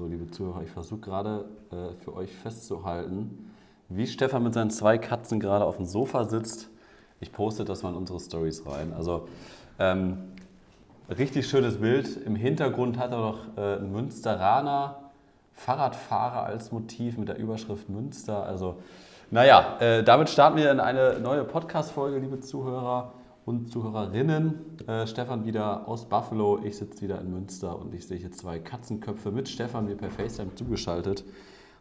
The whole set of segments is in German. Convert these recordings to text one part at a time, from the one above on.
So, liebe Zuhörer, ich versuche gerade äh, für euch festzuhalten, wie Stefan mit seinen zwei Katzen gerade auf dem Sofa sitzt. Ich poste das mal in unsere Stories rein. Also ähm, richtig schönes Bild. Im Hintergrund hat er noch äh, einen Münsteraner Fahrradfahrer als Motiv mit der Überschrift Münster. Also naja, äh, damit starten wir in eine neue Podcast-Folge, liebe Zuhörer und Zuhörerinnen. Äh, Stefan wieder aus Buffalo, ich sitze wieder in Münster und ich sehe hier zwei Katzenköpfe mit Stefan mir per FaceTime zugeschaltet.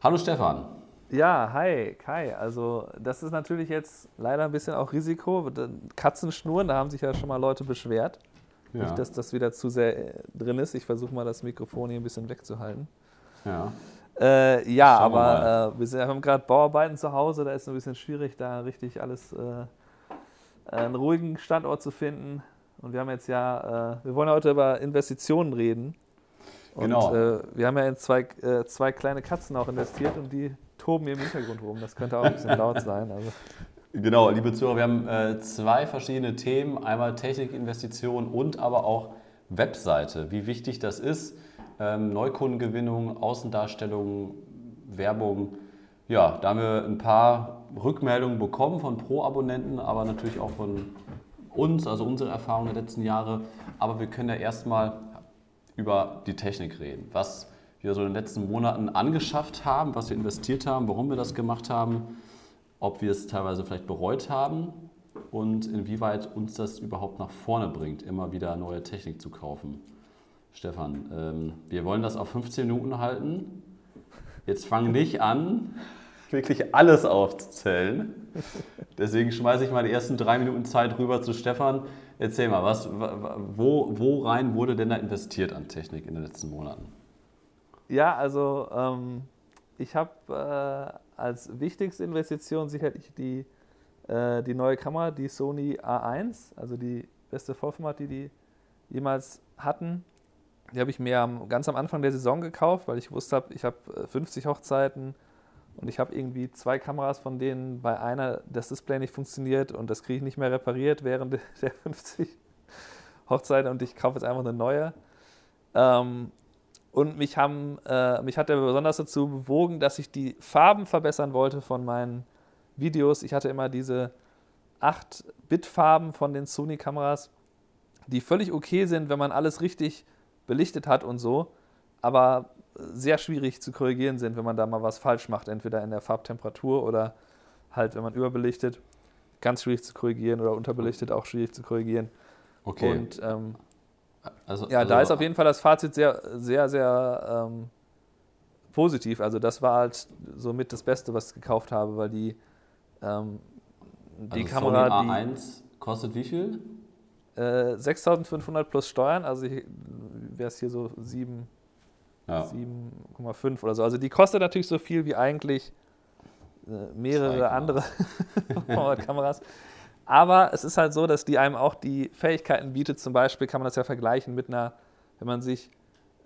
Hallo Stefan. Ja, hi Kai. Also das ist natürlich jetzt leider ein bisschen auch Risiko. Katzenschnurren, da haben sich ja schon mal Leute beschwert. Ja. Nicht, dass das wieder zu sehr äh, drin ist. Ich versuche mal das Mikrofon hier ein bisschen wegzuhalten. Ja. Äh, ja, Schauen aber wir, äh, wir haben gerade Bauarbeiten zu Hause, da ist es ein bisschen schwierig, da richtig alles, äh, einen ruhigen Standort zu finden. Und wir haben jetzt ja, äh, wir wollen heute über Investitionen reden. Und genau. Äh, wir haben ja in zwei, äh, zwei kleine Katzen auch investiert und die toben hier im Hintergrund rum. Das könnte auch ein bisschen laut sein. Also. Genau, liebe Zuhörer, wir haben zwei verschiedene Themen. Einmal Technikinvestitionen und aber auch Webseite. Wie wichtig das ist ähm, Neukundengewinnung, Außendarstellung, Werbung. Ja, da haben wir ein paar Rückmeldungen bekommen von Pro-Abonnenten, aber natürlich auch von uns, also unsere Erfahrungen der letzten Jahre. Aber wir können ja erstmal über die Technik reden, was wir so in den letzten Monaten angeschafft haben, was wir investiert haben, warum wir das gemacht haben, ob wir es teilweise vielleicht bereut haben und inwieweit uns das überhaupt nach vorne bringt, immer wieder neue Technik zu kaufen. Stefan, ähm, wir wollen das auf 15 Minuten halten. Jetzt fang nicht an, wirklich alles aufzuzählen. Deswegen schmeiße ich mal die ersten drei Minuten Zeit rüber zu Stefan. Erzähl mal, was, wo, wo rein wurde denn da investiert an Technik in den letzten Monaten? Ja, also ähm, ich habe äh, als wichtigste Investition sicherlich die, äh, die neue Kamera, die Sony A1, also die beste Vollformat, die die jemals hatten. Die habe ich mir ganz am Anfang der Saison gekauft, weil ich wusste, ich habe 50 äh, Hochzeiten und ich habe irgendwie zwei Kameras, von denen bei einer das Display nicht funktioniert und das kriege ich nicht mehr repariert während der 50 Hochzeiten und ich kaufe jetzt einfach eine neue. Ähm, und mich, haben, äh, mich hat er besonders dazu bewogen, dass ich die Farben verbessern wollte von meinen Videos. Ich hatte immer diese 8-Bit-Farben von den Sony-Kameras, die völlig okay sind, wenn man alles richtig belichtet hat und so, aber sehr schwierig zu korrigieren sind, wenn man da mal was falsch macht, entweder in der Farbtemperatur oder halt, wenn man überbelichtet, ganz schwierig zu korrigieren oder unterbelichtet auch schwierig zu korrigieren. Okay. Und ähm, also, ja, also, da ist auf jeden Fall das Fazit sehr, sehr, sehr ähm, positiv. Also das war halt somit das Beste, was ich gekauft habe, weil die, ähm, die also Kamera. Sony A1 kostet wie viel? Äh, 6500 plus Steuern, also wäre es hier so 7, ja. 7,5 oder so. Also die kostet natürlich so viel wie eigentlich äh, mehrere andere Kameras. Aber es ist halt so, dass die einem auch die Fähigkeiten bietet. Zum Beispiel kann man das ja vergleichen mit einer, wenn man sich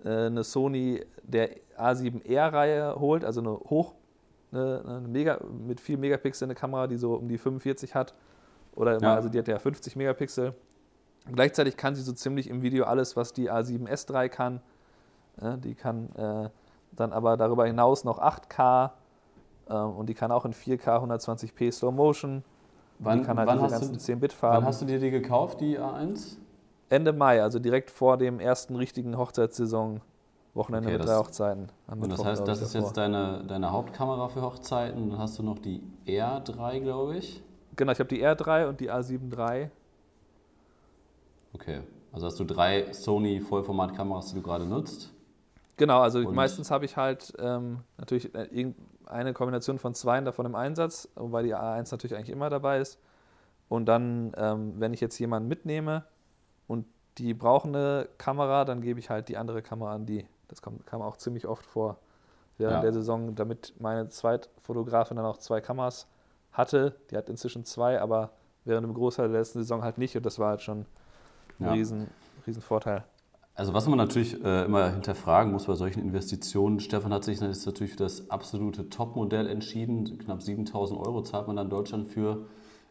äh, eine Sony der A7R-Reihe holt, also eine hoch, eine, eine Mega, mit viel Megapixel eine Kamera, die so um die 45 hat. Oder ja. also die hat ja 50 Megapixel. Gleichzeitig kann sie so ziemlich im Video alles, was die A7S3 kann. Die kann äh, dann aber darüber hinaus noch 8K äh, und die kann auch in 4K 120p Slow Motion. Wann, die kann halt wann diese ganzen 10-Bit-Farben. Wann hast du dir die gekauft, die A1? Ende Mai, also direkt vor dem ersten richtigen Hochzeitssaison. Wochenende okay, mit drei Hochzeiten. Und das heißt, das ist davor. jetzt deine, deine Hauptkamera für Hochzeiten. Dann hast du noch die R3, glaube ich. Genau, ich habe die R3 und die A7 III. Okay, also hast du drei Sony Vollformatkameras, die du gerade nutzt? Genau, also Und meistens habe ich halt ähm, natürlich äh, eine Kombination von zwei davon im Einsatz, wobei die A1 natürlich eigentlich immer dabei ist. Und dann, ähm, wenn ich jetzt jemanden mitnehme und die brauchen eine Kamera, dann gebe ich halt die andere Kamera an die. Das kommt, kam auch ziemlich oft vor während ja. der Saison, damit meine Zweitfotografin dann auch zwei Kameras hatte. Die hat inzwischen zwei, aber während dem Großteil der letzten Saison halt nicht. Und das war halt schon ein ja. riesen, riesen Vorteil. Also was man natürlich äh, immer hinterfragen muss bei solchen Investitionen, Stefan hat sich jetzt natürlich für das absolute Topmodell entschieden, knapp 7000 Euro zahlt man dann in Deutschland für.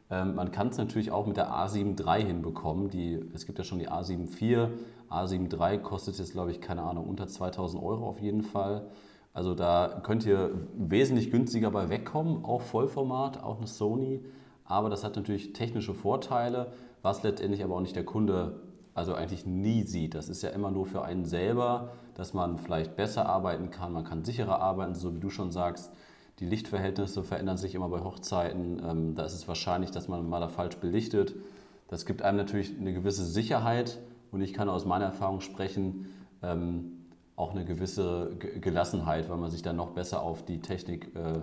Ähm, man kann es natürlich auch mit der A7 III hinbekommen. Die, es gibt ja schon die A7 IV. A7 III kostet jetzt, glaube ich, keine Ahnung, unter 2000 Euro auf jeden Fall. Also da könnt ihr wesentlich günstiger bei wegkommen, auch Vollformat, auch eine Sony. Aber das hat natürlich technische Vorteile, was letztendlich aber auch nicht der Kunde also eigentlich nie sieht. Das ist ja immer nur für einen selber, dass man vielleicht besser arbeiten kann, man kann sicherer arbeiten, so wie du schon sagst. Die Lichtverhältnisse verändern sich immer bei Hochzeiten. Ähm, da ist es wahrscheinlich, dass man mal da falsch belichtet. Das gibt einem natürlich eine gewisse Sicherheit und ich kann aus meiner Erfahrung sprechen, ähm, auch eine gewisse Gelassenheit, weil man sich dann noch besser auf die Technik äh,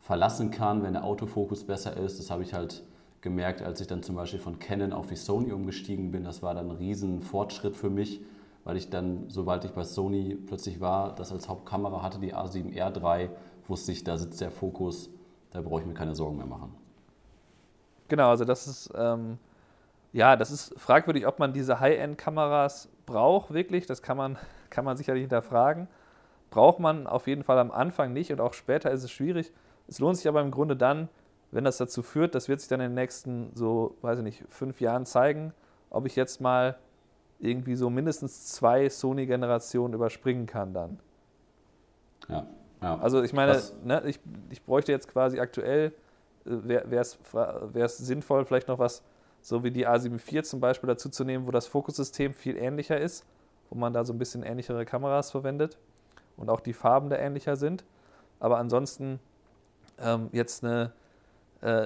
verlassen kann, wenn der Autofokus besser ist. Das habe ich halt gemerkt, als ich dann zum Beispiel von Canon auf die Sony umgestiegen bin. Das war dann ein riesen Fortschritt für mich, weil ich dann, sobald ich bei Sony plötzlich war, das als Hauptkamera hatte, die A7R3, wusste ich, da sitzt der Fokus, da brauche ich mir keine Sorgen mehr machen. Genau, also das ist, ähm, ja, das ist fragwürdig, ob man diese High-End-Kameras braucht, wirklich. Das kann man, kann man sicherlich hinterfragen. Braucht man auf jeden Fall am Anfang nicht und auch später ist es schwierig. Es lohnt sich aber im Grunde dann, wenn das dazu führt, das wird sich dann in den nächsten so, weiß ich nicht, fünf Jahren zeigen, ob ich jetzt mal irgendwie so mindestens zwei Sony-Generationen überspringen kann dann. Ja, ja. Also ich meine, ne, ich, ich bräuchte jetzt quasi aktuell, äh, wäre es sinnvoll, vielleicht noch was so wie die A7 IV zum Beispiel dazu zu nehmen, wo das Fokussystem viel ähnlicher ist, wo man da so ein bisschen ähnlichere Kameras verwendet und auch die Farben da ähnlicher sind. Aber ansonsten ähm, jetzt eine,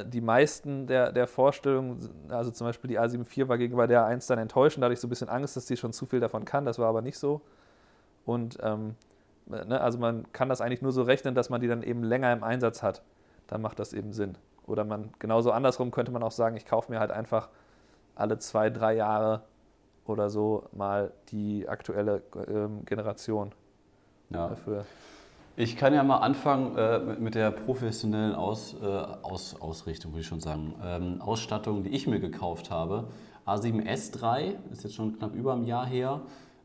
die meisten der, der Vorstellungen, also zum Beispiel die A7 IV war gegenüber der A1 dann enttäuschend, da hatte ich so ein bisschen Angst, dass die schon zu viel davon kann, das war aber nicht so. Und ähm, ne, also man kann das eigentlich nur so rechnen, dass man die dann eben länger im Einsatz hat. Dann macht das eben Sinn. Oder man, genauso andersrum könnte man auch sagen, ich kaufe mir halt einfach alle zwei, drei Jahre oder so mal die aktuelle ähm, Generation ja. dafür. Ich kann ja mal anfangen äh, mit der professionellen Aus, äh, Aus, Ausrichtung, würde ich schon sagen. Ähm, Ausstattung, die ich mir gekauft habe. A7S3 ist jetzt schon knapp über ein Jahr her.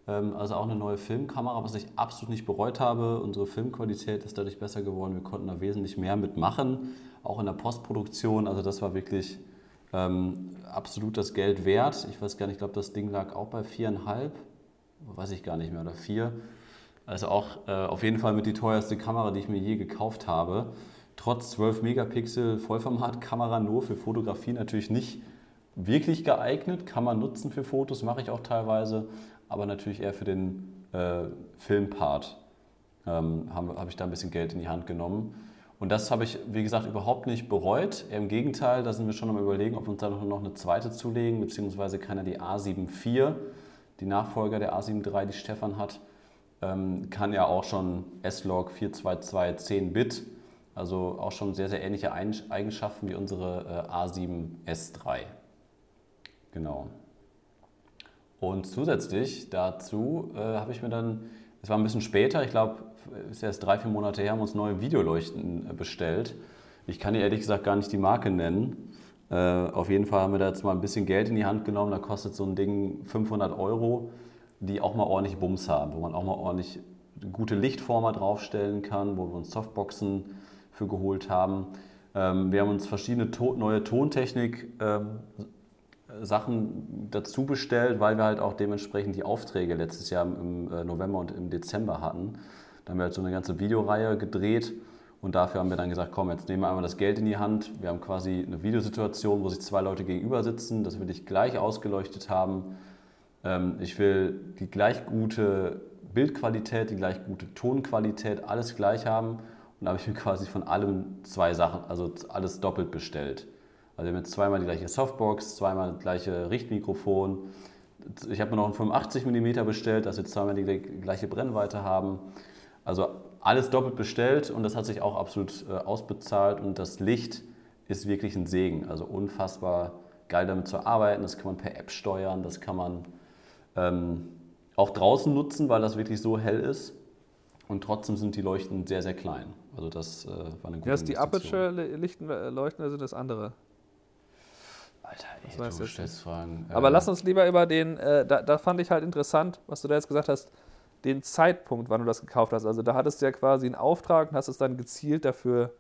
Ähm, also auch eine neue Filmkamera, was ich absolut nicht bereut habe. Unsere Filmqualität ist dadurch besser geworden. Wir konnten da wesentlich mehr mitmachen, auch in der Postproduktion. Also das war wirklich ähm, absolut das Geld wert. Ich weiß gar nicht, ich glaube, das Ding lag auch bei viereinhalb, weiß ich gar nicht mehr, oder vier. Also auch äh, auf jeden Fall mit die teuerste Kamera, die ich mir je gekauft habe. Trotz 12 Megapixel Vollformatkamera nur für Fotografie natürlich nicht wirklich geeignet. Kann man nutzen für Fotos, mache ich auch teilweise aber natürlich eher für den äh, Filmpart ähm, habe hab ich da ein bisschen Geld in die Hand genommen. Und das habe ich, wie gesagt, überhaupt nicht bereut. Im Gegenteil, da sind wir schon am Überlegen, ob wir uns da noch eine zweite zulegen, beziehungsweise ja die A7 IV, die Nachfolger der A7 III, die Stefan hat, kann ja auch schon S-Log 422 10 Bit, also auch schon sehr, sehr ähnliche Eigenschaften wie unsere äh, A7 S3. Genau. Und zusätzlich dazu äh, habe ich mir dann, es war ein bisschen später, ich glaube, es ist erst drei, vier Monate her, haben uns neue Videoleuchten äh, bestellt. Ich kann dir ehrlich gesagt gar nicht die Marke nennen. Äh, auf jeden Fall haben wir da jetzt mal ein bisschen Geld in die Hand genommen. Da kostet so ein Ding 500 Euro, die auch mal ordentlich Bums haben, wo man auch mal ordentlich gute Lichtformer draufstellen kann, wo wir uns Softboxen für geholt haben. Ähm, wir haben uns verschiedene to neue Tontechnik ähm, dazu bestellt, weil wir halt auch dementsprechend die Aufträge letztes Jahr im äh, November und im Dezember hatten. Da haben wir halt so eine ganze Videoreihe gedreht und dafür haben wir dann gesagt, komm, jetzt nehmen wir einmal das Geld in die Hand. Wir haben quasi eine Videosituation, wo sich zwei Leute gegenüber sitzen, das will ich gleich ausgeleuchtet haben. Ähm, ich will die gleich gute Bildqualität, die gleich gute Tonqualität, alles gleich haben. Und da habe ich mir quasi von allem zwei Sachen, also alles doppelt bestellt. Also wir haben jetzt zweimal die gleiche Softbox, zweimal das gleiche Richtmikrofon. Ich habe mir noch ein 85 mm bestellt, dass wir zweimal die gleiche Brennweite haben. Also alles doppelt bestellt und das hat sich auch absolut äh, ausbezahlt und das Licht ist wirklich ein Segen. Also unfassbar geil damit zu arbeiten. Das kann man per App steuern, das kann man ähm, auch draußen nutzen, weil das wirklich so hell ist. Und trotzdem sind die Leuchten sehr, sehr klein. Also das äh, war eine gute Ja, ist die Aperture-Leuchten, also das andere? Alter, ey, das du stellst Fragen. Aber äh, lass uns lieber über den, äh, da, da, fand ich halt interessant, was du da jetzt gesagt hast, den Zeitpunkt, wann du das gekauft hast. Also da hattest du ja quasi einen Auftrag und hast es dann gezielt dafür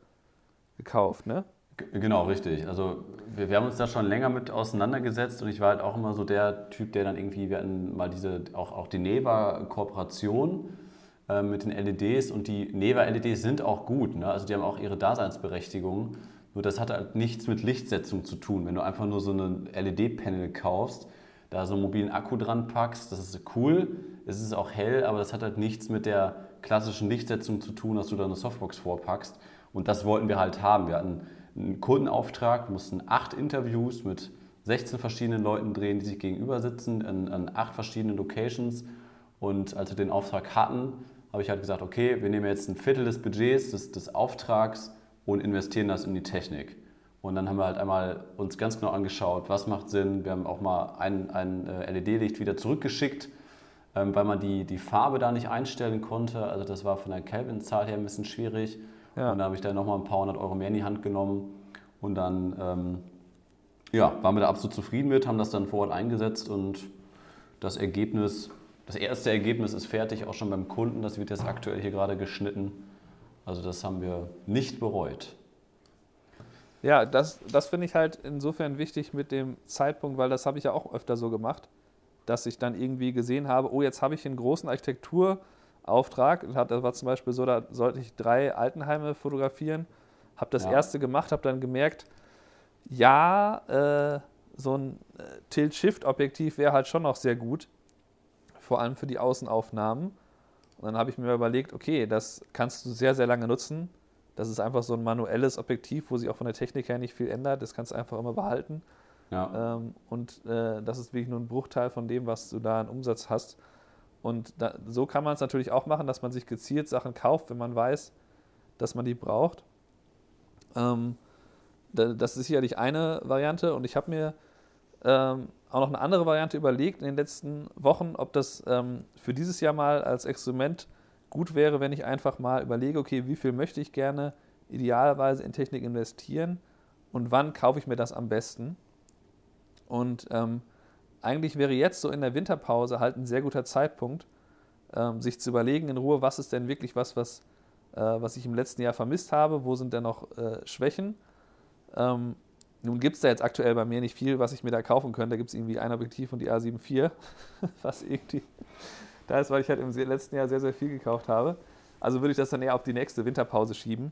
gekauft, ne? Genau, richtig. Also wir, wir, haben uns da schon länger mit auseinandergesetzt und ich war halt auch immer so der Typ, der dann irgendwie, wir hatten mal diese, auch, auch die Neva-Kooperation äh, mit den LEDs und die Neva-LEDs sind auch gut, ne? also die haben auch ihre Daseinsberechtigung, nur das hat halt nichts mit Lichtsetzung zu tun. Wenn du einfach nur so ein LED-Panel kaufst, da so einen mobilen Akku dran packst, das ist cool, es ist auch hell, aber das hat halt nichts mit der klassischen Lichtsetzung zu tun, dass du da eine Softbox vorpackst und das wollten wir halt haben. Wir hatten einen Kundenauftrag, mussten acht Interviews mit 16 verschiedenen Leuten drehen, die sich gegenüber sitzen, an, an acht verschiedenen Locations. Und als wir den Auftrag hatten, habe ich halt gesagt, okay, wir nehmen jetzt ein Viertel des Budgets, des, des Auftrags und investieren das in die Technik. Und dann haben wir halt einmal uns ganz genau angeschaut, was macht Sinn. Wir haben auch mal ein, ein äh, LED-Licht wieder zurückgeschickt, ähm, weil man die, die Farbe da nicht einstellen konnte. Also das war von der Kelvin-Zahl her ein bisschen schwierig. Ja. Und da habe ich dann nochmal ein paar hundert Euro mehr in die Hand genommen. Und dann ähm, ja, waren wir da absolut zufrieden mit, haben das dann vor Ort eingesetzt und das Ergebnis, das erste Ergebnis ist fertig, auch schon beim Kunden. Das wird jetzt aktuell hier gerade geschnitten. Also das haben wir nicht bereut. Ja, das, das finde ich halt insofern wichtig mit dem Zeitpunkt, weil das habe ich ja auch öfter so gemacht, dass ich dann irgendwie gesehen habe, oh, jetzt habe ich einen großen Architektur- Auftrag. Das war zum Beispiel so, da sollte ich drei Altenheime fotografieren. Habe das ja. erste gemacht, habe dann gemerkt, ja, äh, so ein äh, Tilt-Shift-Objektiv wäre halt schon noch sehr gut, vor allem für die Außenaufnahmen. Und dann habe ich mir überlegt, okay, das kannst du sehr, sehr lange nutzen. Das ist einfach so ein manuelles Objektiv, wo sich auch von der Technik her nicht viel ändert. Das kannst du einfach immer behalten. Ja. Ähm, und äh, das ist wirklich nur ein Bruchteil von dem, was du da an Umsatz hast. Und da, so kann man es natürlich auch machen, dass man sich gezielt Sachen kauft, wenn man weiß, dass man die braucht. Ähm, das ist sicherlich eine Variante und ich habe mir ähm, auch noch eine andere Variante überlegt in den letzten Wochen, ob das ähm, für dieses Jahr mal als Experiment gut wäre, wenn ich einfach mal überlege, okay, wie viel möchte ich gerne idealerweise in Technik investieren und wann kaufe ich mir das am besten. Und ähm, eigentlich wäre jetzt so in der Winterpause halt ein sehr guter Zeitpunkt, ähm, sich zu überlegen in Ruhe, was ist denn wirklich was, was, äh, was ich im letzten Jahr vermisst habe, wo sind denn noch äh, Schwächen. Ähm, nun gibt es da jetzt aktuell bei mir nicht viel, was ich mir da kaufen könnte. Da gibt es irgendwie ein Objektiv und die A7 IV, was irgendwie da ist, weil ich halt im letzten Jahr sehr, sehr viel gekauft habe. Also würde ich das dann eher auf die nächste Winterpause schieben,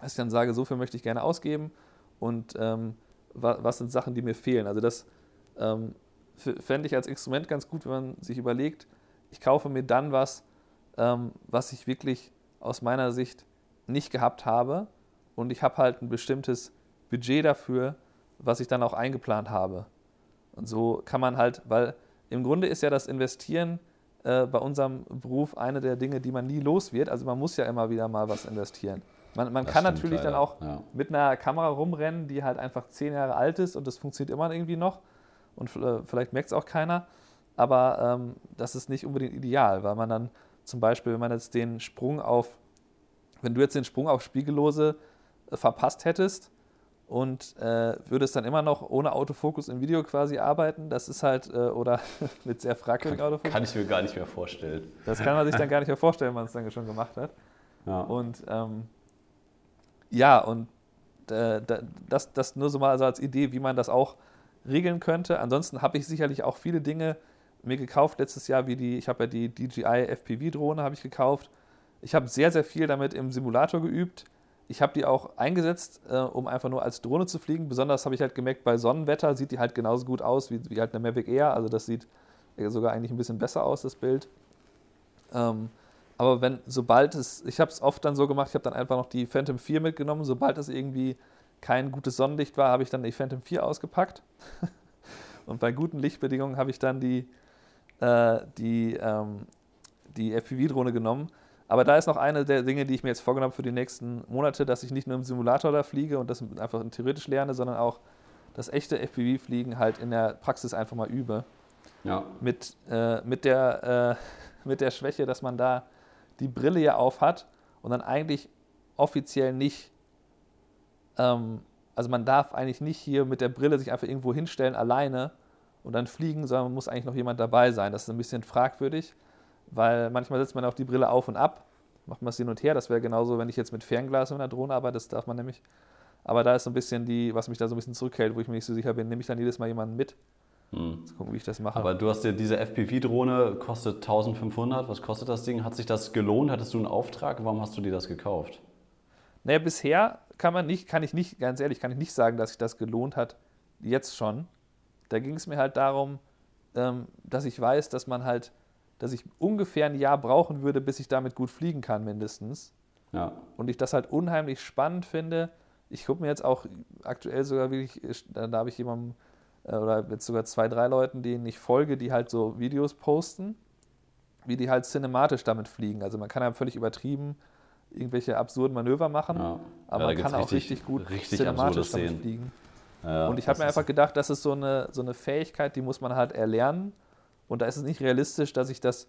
dass ich dann sage, so viel möchte ich gerne ausgeben und ähm, was sind Sachen, die mir fehlen. Also das ähm, fände ich als Instrument ganz gut, wenn man sich überlegt, ich kaufe mir dann was, ähm, was ich wirklich aus meiner Sicht nicht gehabt habe und ich habe halt ein bestimmtes Budget dafür, was ich dann auch eingeplant habe. Und so kann man halt, weil im Grunde ist ja das Investieren äh, bei unserem Beruf eine der Dinge, die man nie los wird. Also man muss ja immer wieder mal was investieren. Man, man kann natürlich leider. dann auch ja. mit einer Kamera rumrennen, die halt einfach zehn Jahre alt ist und das funktioniert immer irgendwie noch und äh, vielleicht merkt es auch keiner. Aber ähm, das ist nicht unbedingt ideal, weil man dann zum Beispiel, wenn man jetzt den Sprung auf, wenn du jetzt den Sprung auf Spiegellose äh, verpasst hättest und äh, würdest dann immer noch ohne Autofokus im Video quasi arbeiten, das ist halt, äh, oder mit sehr fragwürdigen Autofokus. Kann ich mir gar nicht mehr vorstellen. Das kann man sich dann gar nicht mehr vorstellen, wenn man es dann schon gemacht hat. Ja. Und ähm, ja, und das, das nur so mal also als Idee, wie man das auch regeln könnte. Ansonsten habe ich sicherlich auch viele Dinge mir gekauft letztes Jahr, wie die, ich habe ja die DJI FPV-Drohne habe ich gekauft. Ich habe sehr, sehr viel damit im Simulator geübt. Ich habe die auch eingesetzt, äh, um einfach nur als Drohne zu fliegen. Besonders habe ich halt gemerkt, bei Sonnenwetter sieht die halt genauso gut aus wie, wie halt eine Mavic Air. Also das sieht sogar eigentlich ein bisschen besser aus, das Bild. Ähm, aber wenn, sobald es, ich habe es oft dann so gemacht, ich habe dann einfach noch die Phantom 4 mitgenommen, sobald es irgendwie kein gutes Sonnenlicht war, habe ich dann die Phantom 4 ausgepackt. und bei guten Lichtbedingungen habe ich dann die, äh, die, ähm, die FPV-Drohne genommen. Aber da ist noch eine der Dinge, die ich mir jetzt vorgenommen habe für die nächsten Monate, dass ich nicht nur im Simulator da fliege und das einfach theoretisch lerne, sondern auch das echte FPV-Fliegen halt in der Praxis einfach mal übe. Ja. Mit, äh, mit, der, äh, mit der Schwäche, dass man da die Brille ja auf hat und dann eigentlich offiziell nicht ähm, also man darf eigentlich nicht hier mit der Brille sich einfach irgendwo hinstellen alleine und dann fliegen, sondern man muss eigentlich noch jemand dabei sein. Das ist ein bisschen fragwürdig, weil manchmal setzt man auch die Brille auf und ab, macht man es hin und her. Das wäre genauso, wenn ich jetzt mit Fernglas in einer Drohne arbeite, das darf man nämlich Aber da ist so ein bisschen die, was mich da so ein bisschen zurückhält, wo ich mir nicht so sicher bin, nehme ich dann jedes Mal jemanden mit. Hm. Mal gucken, wie ich das mache. Aber du hast dir diese FPV-Drohne, kostet 1500. Was kostet das Ding? Hat sich das gelohnt? Hattest du einen Auftrag? Warum hast du dir das gekauft? Naja, bisher kann man nicht, kann ich nicht, ganz ehrlich, kann ich nicht sagen, dass sich das gelohnt hat. Jetzt schon. Da ging es mir halt darum, ähm, dass ich weiß, dass man halt, dass ich ungefähr ein Jahr brauchen würde, bis ich damit gut fliegen kann, mindestens. Ja. Und ich das halt unheimlich spannend finde. Ich gucke mir jetzt auch aktuell sogar wirklich, da habe ich jemanden, äh, oder jetzt sogar zwei, drei Leuten, denen ich folge, die halt so Videos posten, wie die halt cinematisch damit fliegen. Also man kann ja völlig übertrieben irgendwelche absurden Manöver machen, Ja. aber Ja, man kann auch richtig- richtig gut richtig cinematisch damit Szenen. fliegen. Ja, und ich habe mir einfach gedacht, das ist so eine, so eine Fähigkeit, die muss man halt erlernen. Und da ist es nicht realistisch, dass ich das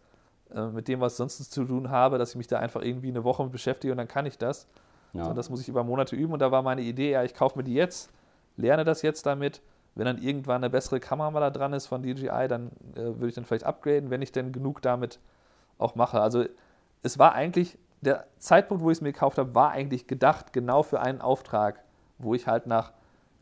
äh, mit dem, was sonst zu tun habe, dass ich mich da einfach irgendwie eine Woche mit beschäftige und dann kann ich das. Ja. So, das muss ich über Monate üben. Und da war meine Idee, ja, ich kaufe mir die jetzt, lerne das jetzt damit. Wenn dann irgendwann eine bessere Kamera mal da dran ist von DJI, dann äh, würde ich dann vielleicht upgraden, wenn ich denn genug damit auch mache. Also es war eigentlich, der Zeitpunkt, wo ich es mir gekauft habe, war eigentlich gedacht genau für einen Auftrag, wo ich halt nach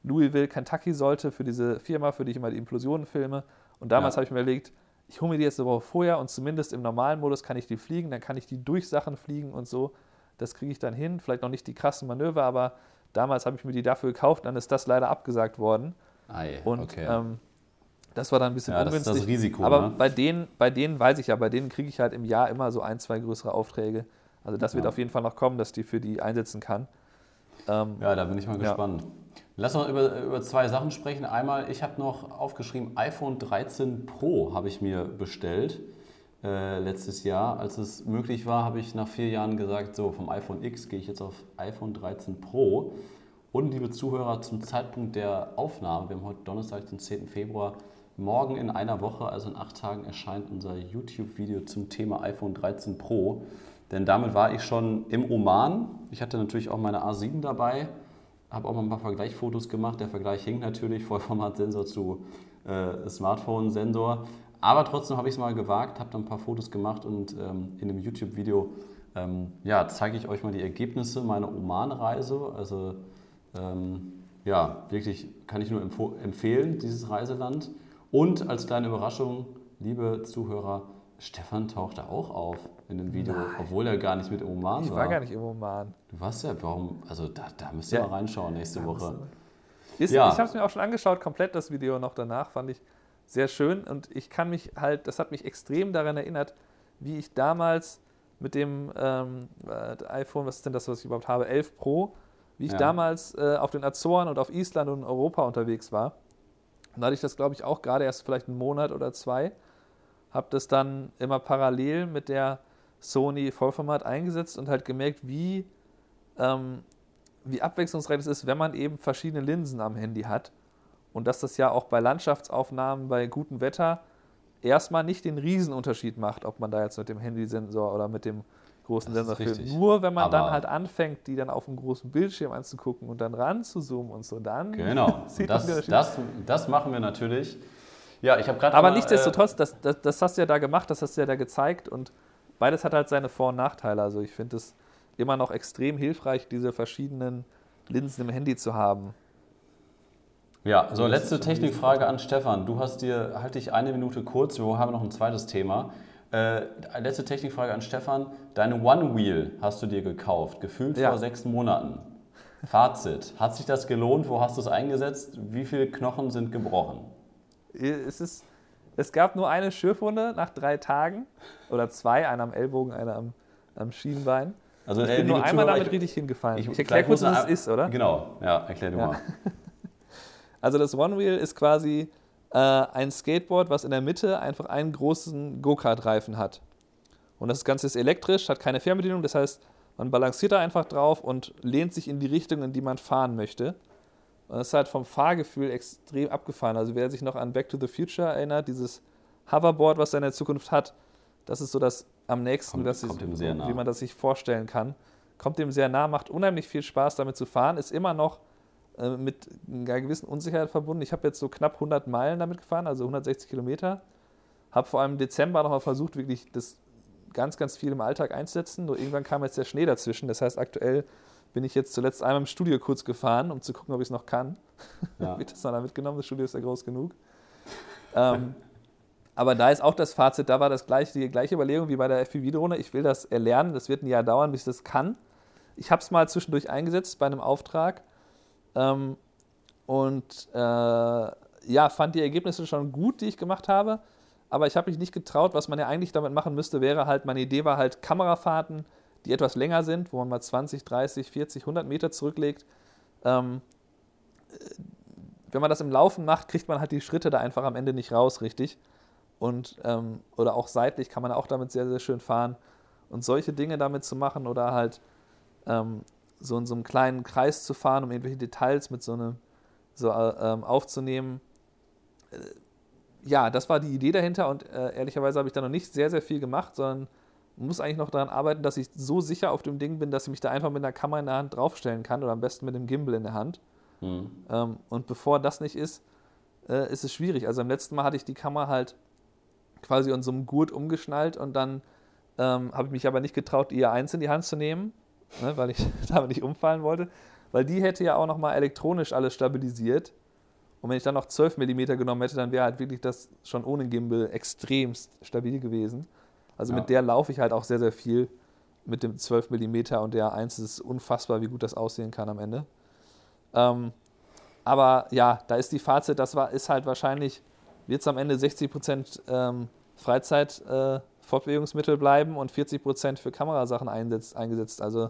Louisville, Kentucky sollte für diese Firma, für die ich immer die Implosionen filme. Und damals Ja. habe ich mir überlegt, ich hole mir die jetzt eine Woche vorher und zumindest im normalen Modus kann ich die fliegen, dann kann ich die durch Sachen fliegen und so. Das kriege ich dann hin. Vielleicht noch nicht die krassen Manöver, aber damals habe ich mir die dafür gekauft, dann ist das leider abgesagt worden. Ei, Und okay. ähm, das war dann ein bisschen Ja, das ist ungünstig. das Risiko, Aber ne? bei, denen, bei denen weiß ich ja, bei denen kriege ich halt im Jahr immer so ein, zwei größere Aufträge. Also das wird Ja. auf jeden Fall noch kommen, dass die für die einsetzen kann. Ähm, Ja, da bin ich mal Ja. gespannt. Lass uns über, über zwei Sachen sprechen. Einmal, ich habe noch aufgeschrieben, iPhone 13 Pro habe ich mir bestellt äh, letztes Jahr. Als es möglich war, habe ich nach vier Jahren gesagt, so vom iPhone X gehe ich jetzt auf iPhone 13 Pro. Und liebe Zuhörer, zum Zeitpunkt der Aufnahme, wir haben heute Donnerstag, den 10. Februar, morgen in einer Woche, also in acht Tagen, erscheint unser YouTube-Video zum Thema iPhone 13 Pro. Denn damit war ich schon im Oman. Ich hatte natürlich auch meine A7 dabei, habe auch mal ein paar Vergleichsfotos gemacht. Der Vergleich hing natürlich, Vollformatsensor zu äh, Smartphone-Sensor. Aber trotzdem habe ich es mal gewagt, habe dann ein paar Fotos gemacht und ähm, in dem YouTube-Video ähm, ja, zeige ich euch mal die Ergebnisse meiner Oman-Reise. Also ähm, ja, wirklich kann ich nur empfo- empfehlen, dieses Reiseland. Und als kleine Überraschung, liebe Zuhörer, Stefan tauchte auch auf in dem Video, Nein. obwohl er gar nicht mit im Oman ich war. war gar nicht im Oman. Du warst ja, warum? Also da, da müsst ihr Ja. mal reinschauen nächste Woche. Ist, Ja. Ich habe es mir auch schon angeschaut, komplett das Video noch danach, fand ich sehr schön. Und ich kann mich halt, das hat mich extrem daran erinnert, wie ich damals mit dem ähm, äh, iPhone, was ist denn das, was ich überhaupt habe, 11 Pro, wie ich Ja. damals äh, auf den Azoren und auf Island und in Europa unterwegs war. Und da hatte ich das, glaube ich, auch gerade erst vielleicht einen Monat oder zwei. Habe das dann immer parallel mit der Sony Vollformat eingesetzt und halt gemerkt, wie, ähm, wie abwechslungsreich es ist, wenn man eben verschiedene Linsen am Handy hat. Und dass das ja auch bei Landschaftsaufnahmen bei gutem Wetter erstmal nicht den Riesenunterschied macht, ob man da jetzt mit dem Handysensor oder mit dem großen Das Sensor filmt. Nur wenn man dann Aber- halt anfängt, die dann auf dem großen Bildschirm anzugucken und dann ran zu zoomen und so, dann Genau, sieht das, das, das machen wir natürlich. Ja, ich habe gerade Aber mal, nichtsdestotrotz, das, das, das hast du ja da gemacht, das hast du ja da gezeigt und beides hat halt seine Vor- und Nachteile. Also ich finde es immer noch extrem hilfreich, diese verschiedenen Linsen im Handy zu haben. Äh, ja, so das letzte Technikfrage an Stefan. Du hast dir, halte dich eine Minute kurz, wir haben noch ein zweites Thema. Äh, letzte Technikfrage an Stefan. Deine One Wheel hast du dir gekauft, gefühlt Ja. vor sechs Monaten. Fazit, hat sich das gelohnt? Wo hast du es eingesetzt? Wie viele Knochen sind gebrochen? Es, ist, es gab nur eine Schürfwunde nach drei Tagen oder zwei, eine am Ellbogen, eine am, am Schienbein. Also, Ich äh, bin nur einmal Zuhörer, damit richtig hingefallen. Ich, erkläre vielleicht kurz, was es ist, oder? Genau, ja, erklär du Ja. mal. Also das One Wheel ist quasi äh, ein Skateboard, was in der Mitte einfach einen großen Go-Kart-Reifen hat. Und das Ganze ist elektrisch, hat keine Fernbedienung, das heißt, man balanciert da einfach drauf und lehnt sich in die Richtung, in die man fahren möchte. Und das ist halt vom Fahrgefühl extrem abgefahren. Also wer sich noch an Back to the Future erinnert, dieses Hoverboard, was er in der Zukunft hat, das ist so das am nächsten, Kommt- was kommt ich, wie man das sich vorstellen kann. Kommt dem sehr nah, macht unheimlich viel Spaß damit zu fahren, ist immer noch äh, mit einer gewissen Unsicherheit verbunden. Ich habe jetzt so knapp 100 Meilen damit gefahren, also 160 Kilometer. Habe vor allem im Dezember nochmal versucht, wirklich das ganz, ganz viel im Alltag einsetzen. Nur irgendwann kam jetzt der Schnee dazwischen. Das heißt, aktuell bin ich jetzt zuletzt einmal im Studio kurz gefahren, um zu gucken, ob ich es noch kann. Ja. Habe ich das dann mitgenommen? Das Studio ist ja groß genug. ähm, aber da ist auch das Fazit, da war das gleiche, die gleiche Überlegung wie bei der FPV-Drohne. Ich will das erlernen, das wird ein Jahr dauern, bis ich das kann. Ich habe es mal zwischendurch eingesetzt bei einem Auftrag ähm, und äh, ja, fand die Ergebnisse schon gut, die ich gemacht habe. Aber ich habe mich nicht getraut, was man ja eigentlich damit machen müsste, wäre halt, meine Idee war halt Kamerafahrten, die etwas länger sind, wo man mal 20, 30, 40, 100 Meter zurücklegt. Ähm, wenn man das im Laufen macht, kriegt man halt die Schritte da einfach am Ende nicht raus, richtig. Und, ähm, oder auch seitlich kann man auch damit sehr, sehr schön fahren. Und solche Dinge damit zu machen oder halt ähm, so in so einem kleinen Kreis zu fahren, um irgendwelche Details mit so einem so äh, ähm, aufzunehmen. Äh, ja, das war die Idee dahinter und äh, ehrlicherweise habe ich da noch nicht sehr, sehr viel gemacht, sondern muss eigentlich noch daran arbeiten, dass ich so sicher auf dem Ding bin, dass ich mich da einfach mit einer Kamera in der Hand draufstellen kann oder am besten mit dem Gimbal in der Hand. Mhm. Ähm, und bevor das nicht ist, äh, ist es schwierig. Also beim letzten Mal hatte ich die Kamera halt quasi an so einem Gurt umgeschnallt und dann ähm, habe ich mich aber nicht getraut, die eins in die Hand zu nehmen, ne, weil ich damit nicht umfallen wollte, weil die hätte ja auch nochmal elektronisch alles stabilisiert. Und wenn ich dann noch 12 mm genommen hätte, dann wäre halt wirklich das schon ohne Gimbal extremst stabil gewesen. Also ja. mit der laufe ich halt auch sehr, sehr viel mit dem 12 mm und der 1 ist unfassbar, wie gut das aussehen kann am Ende. Ähm, aber ja, da ist die Fazit, das war, ist halt wahrscheinlich wird es am Ende 60 Prozent ähm, Freizeit äh, Fortbewegungsmittel bleiben und 40 Prozent für Kamerasachen einsetzt, eingesetzt. Also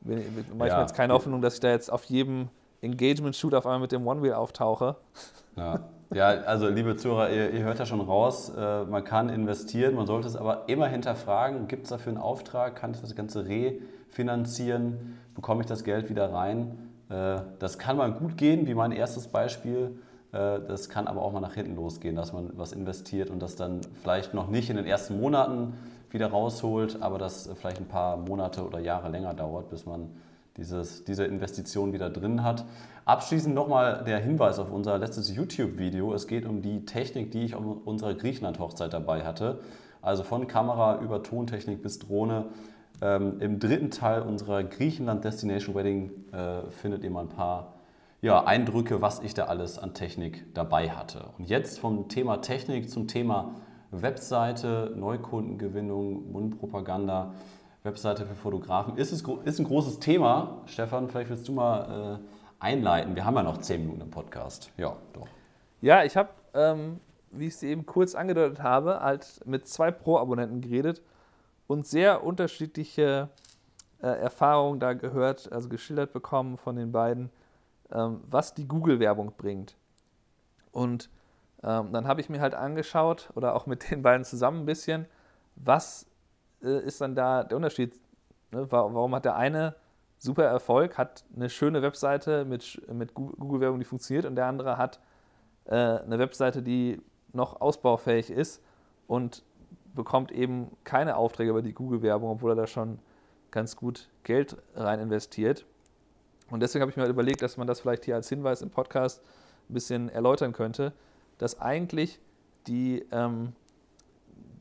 mache ich ja. mir jetzt keine Hoffnung, dass ich da jetzt auf jedem Engagement-Shoot auf einmal mit dem One-Wheel auftauche. Ja. ja, also liebe Zuhörer, ihr, ihr hört ja schon raus, äh, man kann investieren, man sollte es aber immer hinterfragen, gibt es dafür einen Auftrag, kann ich das Ganze refinanzieren, bekomme ich das Geld wieder rein? Äh, das kann mal gut gehen, wie mein erstes Beispiel. Äh, das kann aber auch mal nach hinten losgehen, dass man was investiert und das dann vielleicht noch nicht in den ersten Monaten wieder rausholt, aber das vielleicht ein paar Monate oder Jahre länger dauert, bis man dieses, diese Investition wieder drin hat. Abschließend nochmal der Hinweis auf unser letztes YouTube-Video. Es geht um die Technik, die ich auf unserer Griechenland-Hochzeit dabei hatte. Also von Kamera über Tontechnik bis Drohne. Ähm, Im dritten Teil unserer Griechenland Destination Wedding äh, findet ihr mal ein paar ja, Eindrücke, was ich da alles an Technik dabei hatte. Und jetzt vom Thema Technik zum Thema Webseite, Neukundengewinnung, Mundpropaganda, Webseite für Fotografen. Ist, es, ist ein großes Thema. Stefan, vielleicht willst du mal äh, einleiten. Wir haben ja noch zehn Minuten im Podcast. Ja, doch. Ja, ich habe, ähm, wie ich es eben kurz angedeutet habe, halt mit zwei Pro-Abonnenten geredet und sehr unterschiedliche äh, Erfahrungen da gehört, also geschildert bekommen von den beiden ähm, was die Google-Werbung bringt. Und ähm, dann habe ich mir halt angeschaut, oder auch mit den beiden zusammen ein bisschen, was äh, ist dann da der Unterschied? Ne? Warum hat der eine super Erfolg, hat eine schöne Webseite mit, mit Google-Werbung, die funktioniert, und der andere hat äh, eine Webseite, die noch ausbaufähig ist und bekommt eben keine Aufträge über die Google-Werbung, obwohl er da schon ganz gut Geld rein investiert. Und deswegen habe ich mir halt überlegt, dass man das vielleicht hier als Hinweis im Podcast ein bisschen erläutern könnte, dass eigentlich die, ähm,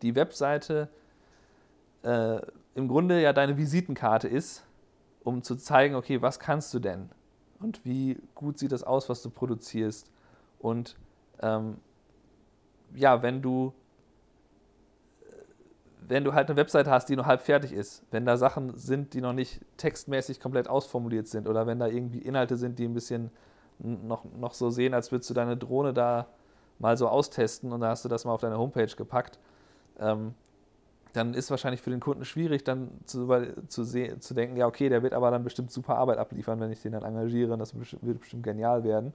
die Webseite äh, im Grunde ja deine Visitenkarte ist, um zu zeigen, okay, was kannst du denn? Und wie gut sieht das aus, was du produzierst? Und ähm, ja, wenn du wenn du halt eine Website hast, die noch halb fertig ist, wenn da Sachen sind, die noch nicht textmäßig komplett ausformuliert sind oder wenn da irgendwie Inhalte sind, die ein bisschen noch, noch so sehen, als würdest du deine Drohne da mal so austesten und da hast du das mal auf deine Homepage gepackt, ähm, dann ist wahrscheinlich für den Kunden schwierig, dann zu, zu, zu denken, ja, okay, der wird aber dann bestimmt super Arbeit abliefern, wenn ich den dann engagiere und das wird bestimmt genial werden.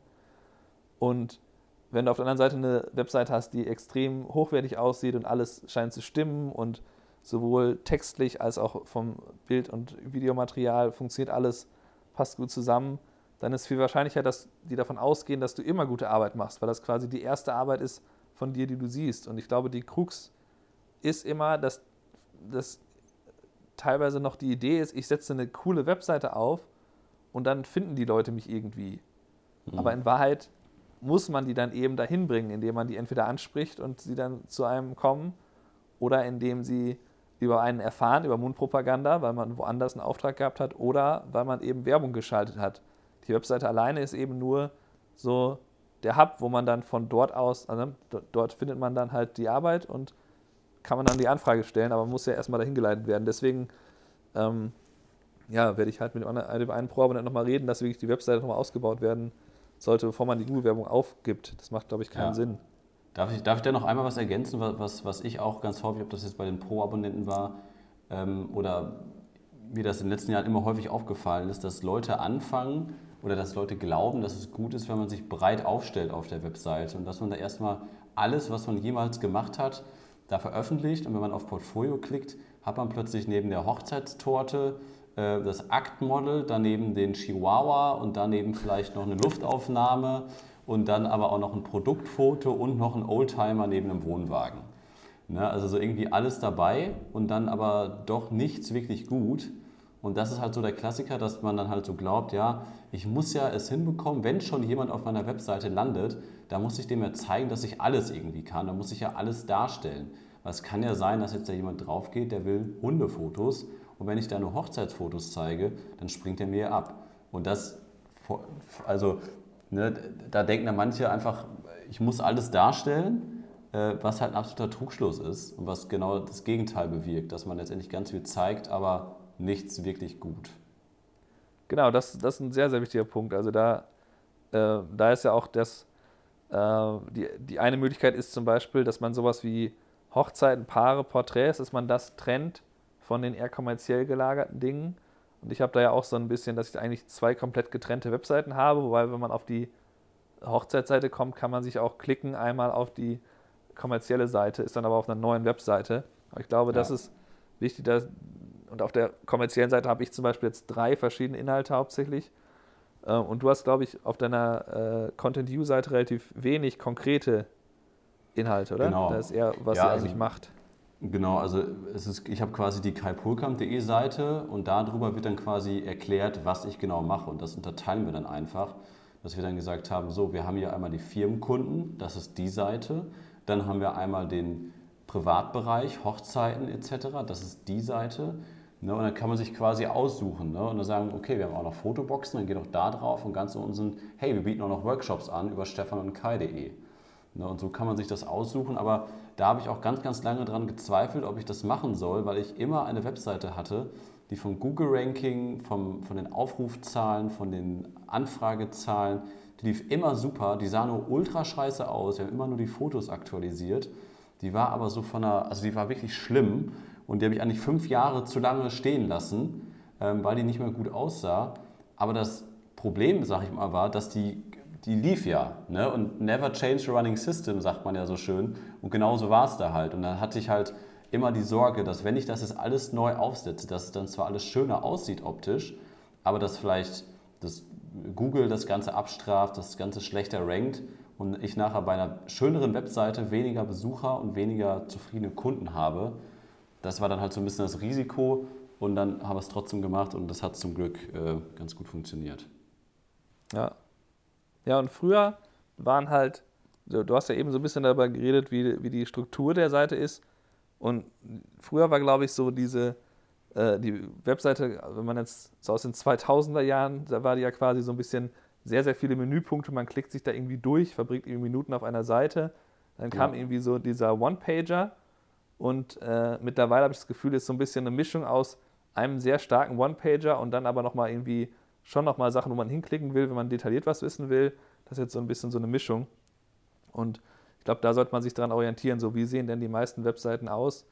Und wenn du auf der anderen Seite eine Website hast, die extrem hochwertig aussieht und alles scheint zu stimmen und sowohl textlich als auch vom Bild- und Videomaterial funktioniert alles, passt gut zusammen, dann ist viel wahrscheinlicher, dass die davon ausgehen, dass du immer gute Arbeit machst, weil das quasi die erste Arbeit ist von dir, die du siehst. Und ich glaube, die Krux ist immer, dass das teilweise noch die Idee ist, ich setze eine coole Webseite auf und dann finden die Leute mich irgendwie. Mhm. Aber in Wahrheit muss man die dann eben dahin bringen, indem man die entweder anspricht und sie dann zu einem kommen oder indem sie über einen erfahren, über Mundpropaganda, weil man woanders einen Auftrag gehabt hat oder weil man eben Werbung geschaltet hat. Die Webseite alleine ist eben nur so der Hub, wo man dann von dort aus, also dort findet man dann halt die Arbeit und kann man dann die Anfrage stellen, aber man muss ja erstmal dahin geleitet werden. Deswegen ähm, ja, werde ich halt mit dem, dem einen Pro-Abonnenten nochmal reden, dass wirklich die Webseite nochmal ausgebaut werden sollte, bevor man die Google-Werbung aufgibt. Das macht, glaube ich, keinen ja. Sinn. Darf ich, darf ich da noch einmal was ergänzen, was, was ich auch ganz häufig, ob das jetzt bei den Pro-Abonnenten war ähm, oder mir das in den letzten Jahren immer häufig aufgefallen ist, dass Leute anfangen oder dass Leute glauben, dass es gut ist, wenn man sich breit aufstellt auf der Webseite und dass man da erstmal alles, was man jemals gemacht hat, da veröffentlicht und wenn man auf Portfolio klickt, hat man plötzlich neben der Hochzeitstorte äh, das Aktmodel, daneben den Chihuahua und daneben vielleicht noch eine Luftaufnahme und dann aber auch noch ein Produktfoto und noch ein Oldtimer neben einem Wohnwagen. Ne, also so irgendwie alles dabei und dann aber doch nichts wirklich gut. Und das ist halt so der Klassiker, dass man dann halt so glaubt, ja, ich muss ja es hinbekommen, wenn schon jemand auf meiner Webseite landet, da muss ich dem ja zeigen, dass ich alles irgendwie kann, da muss ich ja alles darstellen. Weil es kann ja sein, dass jetzt da jemand drauf geht, der will Hundefotos und wenn ich da nur Hochzeitsfotos zeige, dann springt er mir ab. Und das, also ne, da denken dann manche einfach, ich muss alles darstellen, äh, was halt ein absoluter Trugschluss ist und was genau das Gegenteil bewirkt, dass man letztendlich ganz viel zeigt, aber nichts wirklich gut. Genau, das, das ist ein sehr, sehr wichtiger Punkt. Also da, äh, da ist ja auch das, äh, die, die eine Möglichkeit ist zum Beispiel, dass man sowas wie Hochzeiten, Paare, Porträts, dass man das trennt von den eher kommerziell gelagerten Dingen. Und ich habe da ja auch so ein bisschen, dass ich eigentlich zwei komplett getrennte Webseiten habe, wobei, wenn man auf die Hochzeitsseite kommt, kann man sich auch klicken, einmal auf die kommerzielle Seite, ist dann aber auf einer neuen Webseite. Aber ich glaube, ja. das ist wichtig. Dass, und auf der kommerziellen Seite habe ich zum Beispiel jetzt drei verschiedene Inhalte hauptsächlich. Äh, und du hast, glaube ich, auf deiner äh, Content-View-Seite relativ wenig konkrete Inhalte, oder? Genau. Das ist eher, was ja, ihr also eigentlich macht. Genau, also es ist, ich habe quasi die kaipolkamp.de Seite und darüber wird dann quasi erklärt, was ich genau mache. Und das unterteilen wir dann einfach, dass wir dann gesagt haben, so, wir haben hier einmal die Firmenkunden, das ist die Seite. Dann haben wir einmal den Privatbereich, Hochzeiten etc., das ist die Seite. Ne, und dann kann man sich quasi aussuchen ne, und dann sagen, okay, wir haben auch noch Fotoboxen, dann geht auch da drauf und ganz unten, hey, wir bieten auch noch Workshops an über stefanundkai.de. Ne, und so kann man sich das aussuchen, aber da habe ich auch ganz, ganz lange dran gezweifelt, ob ich das machen soll, weil ich immer eine Webseite hatte, die vom Google-Ranking, von den Aufrufzahlen, von den Anfragezahlen, die lief immer super, die sah nur ultra scheiße aus, wir haben immer nur die Fotos aktualisiert. Die war aber so von einer, also die war wirklich schlimm und die habe ich eigentlich fünf Jahre zu lange stehen lassen, ähm, weil die nicht mehr gut aussah. Aber das Problem, sage ich mal, war, dass die die lief ja. Ne? Und never change the running system, sagt man ja so schön. Und genauso war es da halt. Und dann hatte ich halt immer die Sorge, dass wenn ich das jetzt alles neu aufsetze, dass es dann zwar alles schöner aussieht optisch, aber dass vielleicht das Google das Ganze abstraft, das Ganze schlechter rankt und ich nachher bei einer schöneren Webseite weniger Besucher und weniger zufriedene Kunden habe. Das war dann halt so ein bisschen das Risiko und dann habe ich es trotzdem gemacht und das hat zum Glück äh, ganz gut funktioniert. Ja, ja, und früher waren halt, du hast ja eben so ein bisschen darüber geredet, wie, wie die Struktur der Seite ist. Und früher war, glaube ich, so diese, äh, die Webseite, wenn man jetzt so aus den 2000er Jahren, da war die ja quasi so ein bisschen sehr, sehr viele Menüpunkte. Man klickt sich da irgendwie durch, verbringt irgendwie Minuten auf einer Seite. Dann kam ja. irgendwie so dieser One-Pager. Und äh, mittlerweile habe ich das Gefühl, es ist so ein bisschen eine Mischung aus einem sehr starken One-Pager und dann aber nochmal irgendwie schon nochmal Sachen, wo man hinklicken will, wenn man detailliert was wissen will. Das ist jetzt so ein bisschen so eine Mischung. Und ich glaube, da sollte man sich daran orientieren, so wie sehen denn die meisten Webseiten aus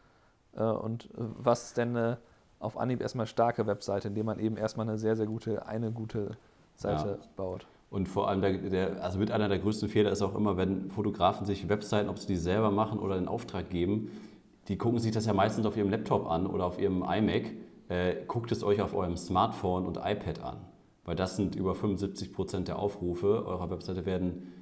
äh, und äh, was ist denn eine auf Anhieb erstmal starke Webseite, indem man eben erstmal eine sehr, sehr gute, eine gute Seite ja. baut. Und vor allem, der, der, also mit einer der größten Fehler ist auch immer, wenn Fotografen sich Webseiten, ob sie die selber machen oder in Auftrag geben, die gucken sich das ja meistens auf ihrem Laptop an oder auf ihrem iMac. Äh, guckt es euch auf eurem Smartphone und iPad an weil das sind über 75 Prozent der Aufrufe eurer Webseite werden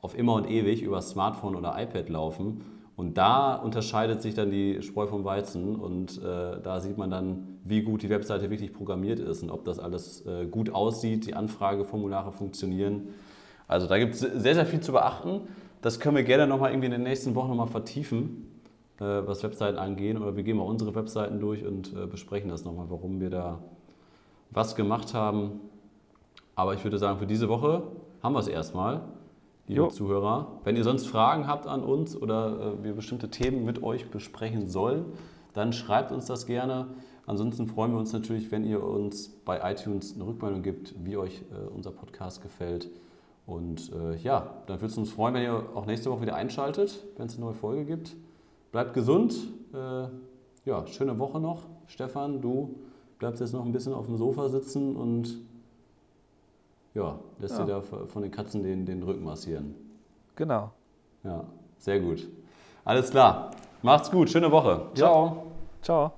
auf immer und ewig über Smartphone oder iPad laufen. Und da unterscheidet sich dann die Spreu vom Weizen und äh, da sieht man dann, wie gut die Webseite wirklich programmiert ist und ob das alles äh, gut aussieht, die Anfrageformulare funktionieren. Also da gibt es sehr, sehr viel zu beachten. Das können wir gerne nochmal irgendwie in den nächsten Wochen nochmal vertiefen. Äh, was Webseiten angehen. Oder wir gehen mal unsere Webseiten durch und äh, besprechen das nochmal, warum wir da was gemacht haben. Aber ich würde sagen, für diese Woche haben wir es erstmal, liebe Jo. Zuhörer. Wenn ihr sonst Fragen habt an uns oder äh, wir bestimmte Themen mit euch besprechen sollen, dann schreibt uns das gerne. Ansonsten freuen wir uns natürlich, wenn ihr uns bei iTunes eine Rückmeldung gibt, wie euch unser Podcast gefällt. Und äh, ja, dann würde es uns freuen, wenn ihr auch nächste Woche wieder einschaltet, wenn es eine neue Folge gibt. Bleibt gesund. Äh, ja, schöne Woche noch. Stefan, du bleibst jetzt noch ein bisschen auf dem Sofa sitzen und ja, lässt Ja. dir da von den Katzen den, den Rücken massieren. Genau. Ja, sehr gut. Alles klar. Macht's gut. Schöne Woche. Ciao. Ciao.